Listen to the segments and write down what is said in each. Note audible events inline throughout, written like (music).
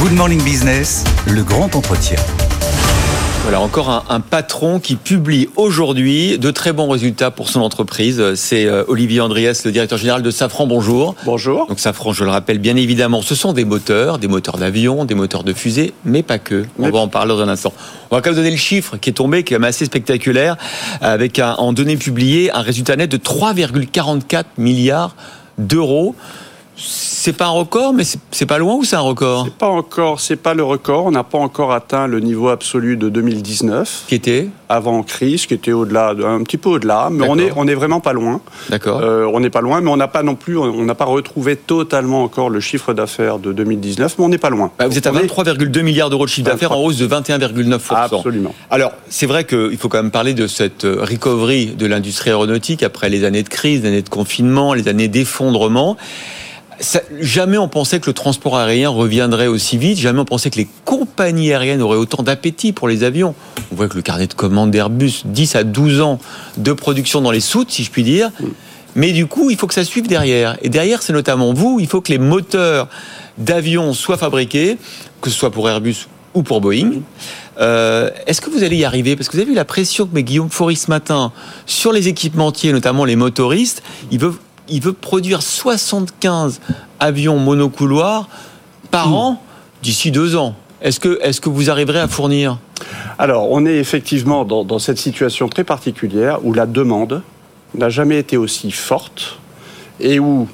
Good Morning Business, le grand entretien. Voilà, encore un, un, patron qui publie aujourd'hui de très bons résultats pour son entreprise. C'est euh, Olivier Andriès, le directeur général de Safran. Bonjour. Bonjour. Donc Safran, je le rappelle bien évidemment, ce sont des moteurs, des moteurs d'avion, des moteurs de fusée, mais pas que. On mais va en parler dans un instant. On va quand même donner le chiffre qui est tombé, qui est même assez spectaculaire, avec un, en données publiées un résultat net de 3,44 milliards d'euros c'est pas un record, mais c'est pas loin ou c'est un record? C'est pas encore, c'est pas le record. On n'a pas encore atteint le niveau absolu de 2019. Qui était? Avant crise, qui était au-delà, un petit peu au-delà, mais on est, on est vraiment pas loin. D'accord. Euh, on n'est pas loin, mais on n'a pas non plus, on n'a pas retrouvé totalement encore le chiffre d'affaires de 2019, mais on n'est pas loin. Bah, vous êtes à 23,2 milliards d'euros de chiffre d'affaires en hausse de 21,9%. Absolument. Alors, c'est vrai qu'il faut quand même parler de cette euh, recovery de l'industrie aéronautique après les années de crise, les années de confinement, les années d'effondrement. Jamais on pensait que le transport aérien reviendrait aussi vite, jamais on pensait que les compagnies aériennes auraient autant d'appétit pour les avions. On voit que le carnet de commandes d'Airbus, 10 à 12 ans de production dans les soutes, si je puis dire. Mais du coup, il faut que ça suive derrière. Et derrière, c'est notamment vous, il faut que les moteurs d'avions soient fabriqués, que ce soit pour Airbus ou pour Boeing. Euh, Est-ce que vous allez y arriver? Parce que vous avez vu la pression que met Guillaume Faury ce matin sur les équipementiers, notamment les motoristes. Ils veulent il veut produire 75 avions monocouloirs par mmh. an d'ici deux ans. Est-ce que, est que vous arriverez à fournir? Alors, on est effectivement dans, dans cette situation très particulière où la demande n'a jamais été aussi forte et où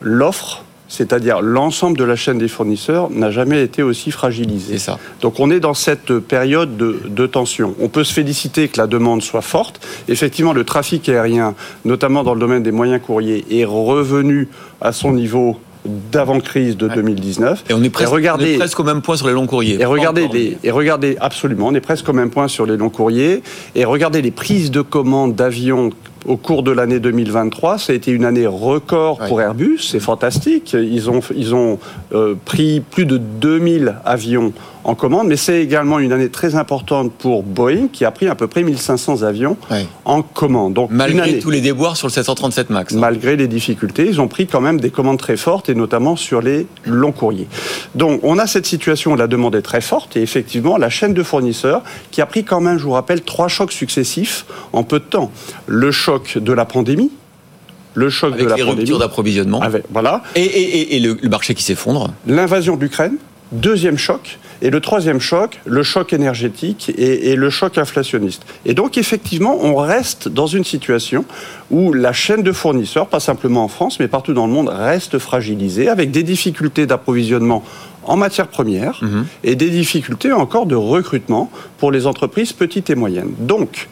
l'offre c'est-à-dire l'ensemble de la chaîne des fournisseurs, n'a jamais été aussi fragilisé. Ça. Donc on est dans cette période de, de, tension. On peut se féliciter que la demande soit forte. Effectivement, le trafic aérien, notamment dans le domaine des moyens courriers, est revenu à son niveau d'avant-crise de 2019. Et on est, presque, et regardez, on est presque au même point sur les longs courriers. Et regardez, les, et regardez, absolument, on est presque au même point sur les longs courriers. Et regardez les prises de commandes d'avions au cours de l'année 2023. Ça a été une année record pour. Airbus, c'est fantastique. Ils ont, ils ont euh, pris plus de 2000 avions en commande, mais c'est également une année très importante pour Boeing qui a pris à peu près 1500 avions en commande. Donc, malgré année, tous les déboires sur le 737 MAX. Hein. Malgré les difficultés, ils ont pris quand même des commandes très fortes et notamment sur les longs courriers. Donc on a cette situation où la demande est très forte et effectivement la chaîne de fournisseurs qui a pris quand même, je vous rappelle, trois chocs successifs en peu de temps. Le choc de la pandémie, le choc avec de la les pandémie, ruptures d'approvisionnement, voilà, et, et, et le, le marché qui s'effondre, l'invasion de l'Ukraine, deuxième choc, et le troisième choc, le choc énergétique et, et, le choc inflationniste. Et donc, effectivement, on reste dans une situation où la chaîne de fournisseurs, pas simplement en France, mais partout dans le monde, reste fragilisée, avec des difficultés d'approvisionnement en matières premières mmh. et des difficultés encore de recrutement pour les entreprises petites et moyennes. Donc,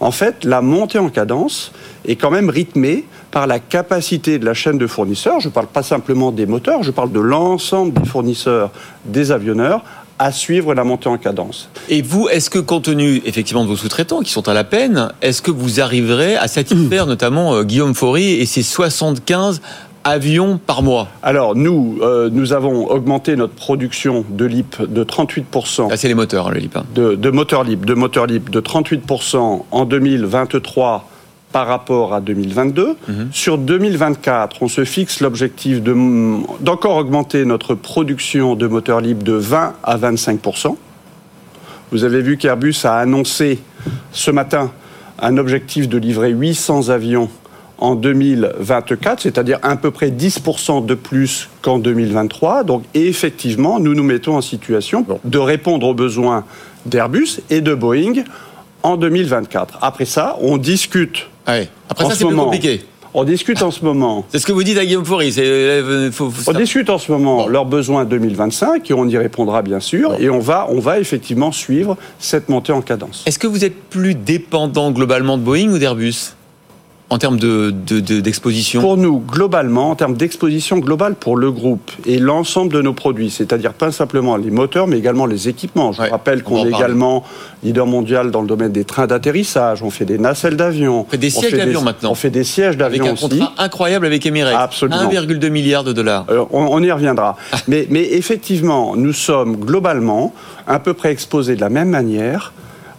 en fait, la montée en cadence est quand même rythmée par la capacité de la chaîne de fournisseurs. Je ne parle pas simplement des moteurs, je parle de l'ensemble des fournisseurs, des avionneurs, à suivre la montée en cadence. Et vous, est-ce que compte tenu effectivement de vos sous-traitants qui sont à la peine, est-ce que vous arriverez à satisfaire mmh. notamment euh, Guillaume Faury et ses 75 avions par mois Alors nous, euh, nous avons augmenté notre production de LIP de 38%. Ah, c'est les moteurs, hein, le LIP. Hein. De, de moteurs LIP, de moteurs LIP de 38% en 2023 par rapport à 2022. Mmh. Sur 2024, on se fixe l'objectif d'encore augmenter notre production de moteurs libres de 20 à 25% Vous avez vu qu'Airbus a annoncé ce matin un objectif de livrer 800 avions en 2024, c'est-à-dire à peu près 10% de plus qu'en 2023. Donc effectivement, nous nous mettons en situation de répondre aux besoins d'Airbus et de Boeing en 2024. Après ça, on discute. Après ça, c'est plus compliqué. On discute en ce moment. C'est ce que vous dites à Guillaume Faury. Euh, faut, faut, on discute en ce moment bon. leurs besoins 2025 et on y répondra bien sûr. Bon. Et on va, on va effectivement suivre cette montée en cadence. Est-ce que vous êtes plus dépendant globalement de Boeing ou d'Airbus? En termes de, d'exposition Pour nous, globalement, en termes d'exposition globale pour le groupe et l'ensemble de nos produits, c'est-à-dire pas simplement les moteurs, mais également les équipements. Je rappelle qu'on est également leader mondial dans le domaine des trains d'atterrissage, on fait des nacelles d'avion. On fait des sièges d'avion maintenant. On fait des sièges d'avion aussi. Avec un contrat incroyable avec Emirates. Absolument. 1,2 milliard de dollars. Euh, on, y reviendra. mais, mais effectivement, nous sommes globalement à peu près exposés de la même manière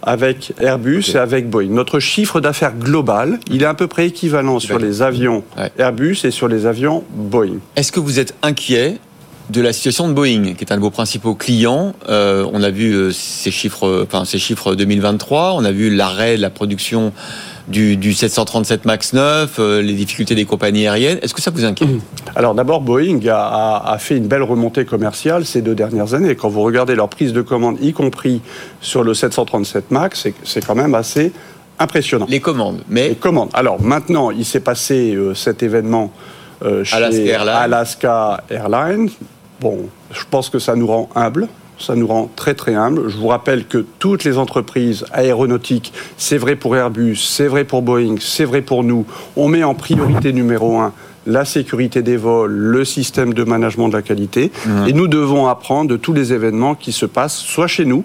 avec Airbus et avec Boeing. Notre chiffre d'affaires global, il est à peu près équivalent sur les avions Airbus et sur les avions Boeing. Est-ce que vous êtes inquiet de la situation de Boeing, qui est un de vos principaux clients? Euh, on a vu euh, ces chiffres, enfin ces chiffres 2023. On a vu l'arrêt de la production du, 737 MAX 9, euh, les difficultés des compagnies aériennes. Est-ce que ça vous inquiète Alors d'abord, Boeing a, fait une belle remontée commerciale ces deux dernières années. Quand vous regardez leur prise de commande, y compris sur le 737 MAX, c'est quand même assez impressionnant. Les commandes, mais... Les commandes. Alors maintenant, il s'est passé euh, cet événement euh, chez Alaska Airlines. Bon, je pense que ça nous rend humbles ça nous rend très très humble. Je vous rappelle que toutes les entreprises aéronautiques, c'est vrai pour Airbus, c'est vrai pour Boeing, c'est vrai pour nous, on met en priorité numéro un la sécurité des vols, le système de management de la qualité. Mmh. Et nous devons apprendre de tous les événements qui se passent, soit chez nous,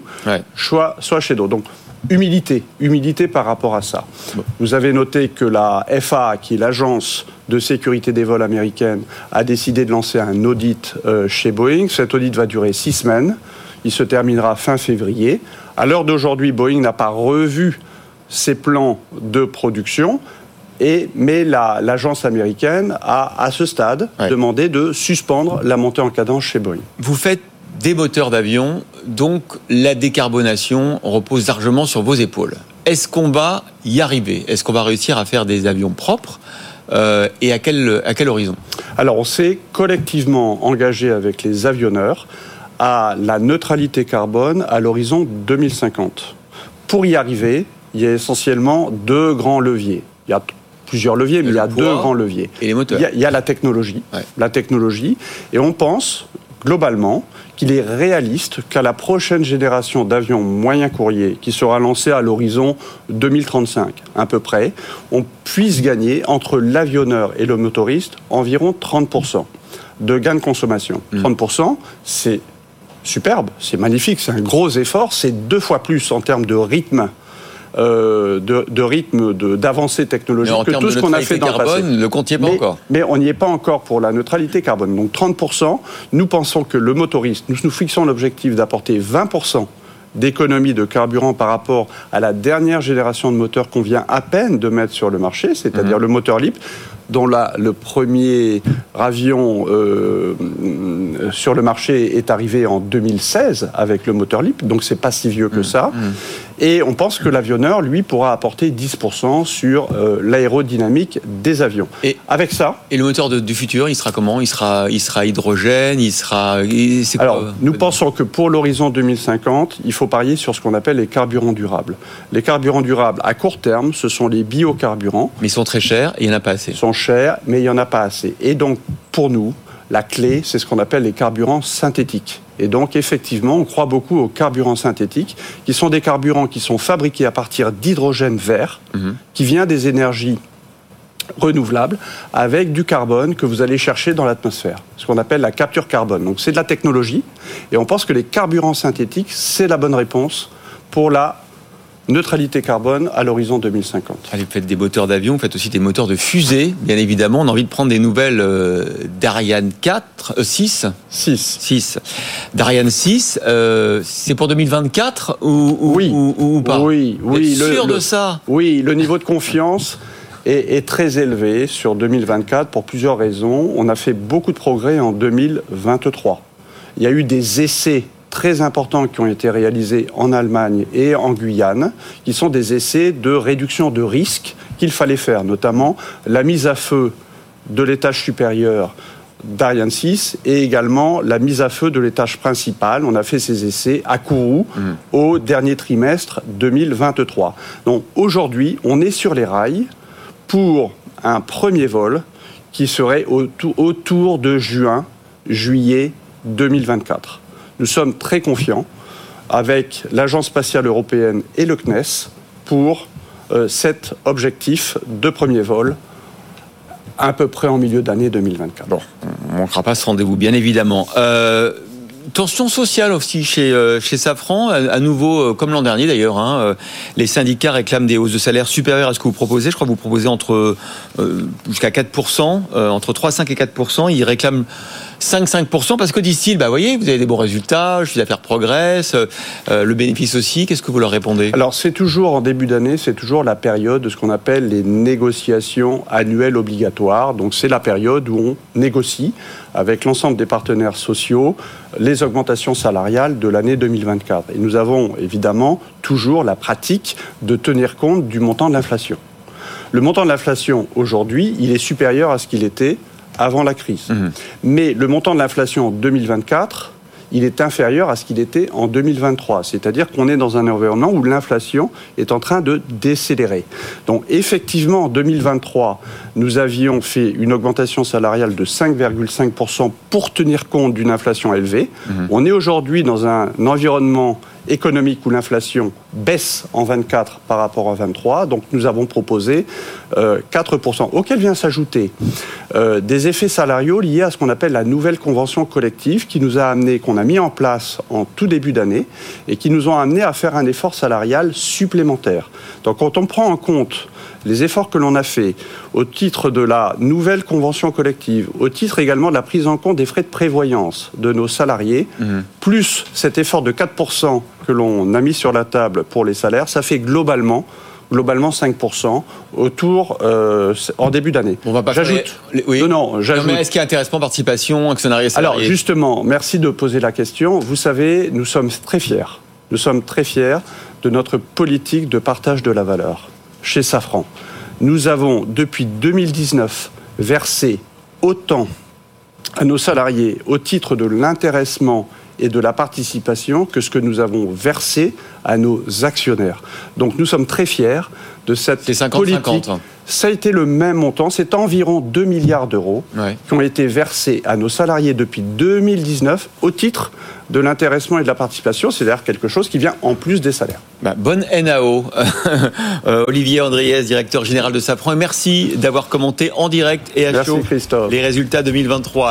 soit, soit chez d'autres. Donc, humilité, humilité par rapport à ça. Vous avez noté que la FAA, qui est l'agence de sécurité des vols américaine, a décidé de lancer un audit euh, chez Boeing. Cet audit va durer six semaines. Il se terminera fin février. À l'heure d'aujourd'hui, Boeing n'a pas revu ses plans de production. Et, mais l'agence américaine a, à ce stade, demandé de suspendre la montée en cadence chez Boeing. Vous faites des moteurs d'avion, donc la décarbonation repose largement sur vos épaules. Est-ce qu'on va y arriver? Est-ce qu'on va réussir à faire des avions propres euh, et à quel, à quel horizon? Alors on s'est collectivement engagé avec les avionneurs à la neutralité carbone à l'horizon 2050. Pour y arriver, il y a essentiellement deux grands leviers. Il y a plusieurs leviers, mais il y a deux grands leviers. Et les moteurs. Il y a, la technologie, la technologie, et on pense globalement qu'il est réaliste qu'à la prochaine génération d'avions moyens courriers, qui sera lancée à l'horizon 2035 à peu près, on puisse gagner entre l'avionneur et le motoriste environ 30% de gain de consommation. 30%, mmh. c'est superbe, c'est magnifique, c'est un gros effort, c'est deux fois plus en termes de rythme euh, de, rythme d'avancée technologique que tout ce qu'on a fait dans carbone, le passé. Le comptiez pas encore. Mais on n'y est pas encore pour la neutralité carbone. Donc 30%, nous pensons que le motoriste, nous nous fixons l'objectif d'apporter 20% d'économie de carburant par rapport à la dernière génération de moteurs qu'on vient à peine de mettre sur le marché, c'est-à-dire mhm. le moteur LIP dont le premier avion euh, sur le marché est arrivé en 2016 avec le moteur LIP, donc c'est pas si vieux que mmh, ça. Mmh. Et on pense que l'avionneur, lui, pourra apporter 10% sur euh, l'aérodynamique des avions. Et avec ça. Et le moteur du futur, il sera comment? Il sera, il sera hydrogène Il sera. Alors, nous pensons que pour l'horizon 2050, il faut parier sur ce qu'on appelle les carburants durables. Les carburants durables à court terme, ce sont les biocarburants. Mais ils sont très chers et il n'y en a pas assez. Ils sont chers, mais il n'y en a pas assez. Et donc, pour nous, la clé, c'est ce qu'on appelle les carburants synthétiques. Et donc, effectivement, on croit beaucoup aux carburants synthétiques, qui sont des carburants qui sont fabriqués à partir d'hydrogène vert, mhm. qui vient des énergies renouvelables, avec du carbone que vous allez chercher dans l'atmosphère, ce qu'on appelle la capture carbone. Donc, c'est de la technologie, et on pense que les carburants synthétiques, c'est la bonne réponse pour la neutralité carbone à l'horizon 2050. Allez, vous faites des moteurs d'avion, vous faites aussi des moteurs de fusée, bien évidemment. On a envie de prendre des nouvelles euh, d'Ariane 4, 6 6. 6. D'Ariane 6, euh, c'est pour 2024 ou, oui. ou, pas? Oui, oui. Le, sûr de ça? Oui, le niveau de confiance (laughs) est, est très élevé sur 2024 pour plusieurs raisons. On a fait beaucoup de progrès en 2023. Il y a eu des essais très importants qui ont été réalisés en Allemagne et en Guyane, qui sont des essais de réduction de risque qu'il fallait faire, notamment la mise à feu de l'étage supérieur d'Ariane 6 et également la mise à feu de l'étage principal. On a fait ces essais à Kourou mmh. au dernier trimestre 2023. Donc aujourd'hui, on est sur les rails pour un premier vol qui serait autour de juin, juillet 2024. Nous sommes très confiants avec l'Agence spatiale européenne et le CNES pour euh, cet objectif de premier vol à peu près en milieu d'année 2024. Bon, on ne manquera pas ce rendez-vous, bien évidemment. Euh, tension sociale aussi chez, euh, chez Safran, à, nouveau, comme l'an dernier d'ailleurs. Hein, les syndicats réclament des hausses de salaire supérieures à ce que vous proposez. Je crois que vous proposez entre jusqu'à 4%, entre 3, 5 et 4%. Ils réclament 5-5% parce que disent-ils, bah vous avez des bons résultats, le chiffre d'affaires progresse, le bénéfice aussi. Qu'est-ce que vous leur répondez? Alors c'est toujours en début d'année, c'est toujours la période de ce qu'on appelle les négociations annuelles obligatoires. Donc c'est la période où on négocie avec l'ensemble des partenaires sociaux les augmentations salariales de l'année 2024. Et nous avons évidemment toujours la pratique de tenir compte du montant de l'inflation. Le montant de l'inflation aujourd'hui, il est supérieur à ce qu'il était avant la crise. Mmh. Mais le montant de l'inflation en 2024, il est inférieur à ce qu'il était en 2023. C'est-à-dire qu'on est dans un environnement où l'inflation est en train de décélérer. Donc effectivement, en 2023, nous avions fait une augmentation salariale de 5,5% pour tenir compte d'une inflation élevée. Mhm. On est aujourd'hui dans un environnement économique où l'inflation baisse en 24 par rapport à 23. Donc nous avons proposé 4%, euh, auquel vient s'ajouter euh, des effets salariaux liés à ce qu'on appelle la nouvelle convention collective qui nous a amené, qu'on a mis en place en tout début d'année et qui nous ont amené à faire un effort salarial supplémentaire. Donc quand on prend en compte les efforts que l'on a faits au titre de la nouvelle convention collective, au titre également de la prise en compte des frais de prévoyance de nos salariés, mhm. plus cet effort de 4% que l'on a mis sur la table pour les salaires, ça fait globalement globalement 5% autour euh, en début d'année. On va pas j'ajoute. Oui. Non, non, j'ajoute. mais est-ce qu'il y a intéressement, participation, actionnariat salarié Alors justement, merci de poser la question. Vous savez, nous sommes très fiers. Nous sommes très fiers de notre politique de partage de la valeur chez Safran. Nous avons, depuis 2019, versé autant à nos salariés au titre de l'intéressement et de la participation que ce que nous avons versé à nos actionnaires. Donc nous sommes très fiers de cette 50 politique. Ça a été le même montant, c'est environ 2 milliards d'euros qui ont été versés à nos salariés depuis 2019 au titre de l'intéressement et de la participation, c'est à dire quelque chose qui vient en plus des salaires. Bah, bonne NAO, (laughs) euh, Olivier Andriès, directeur général de Safran, et merci d'avoir commenté en direct et à chaud les résultats 2023.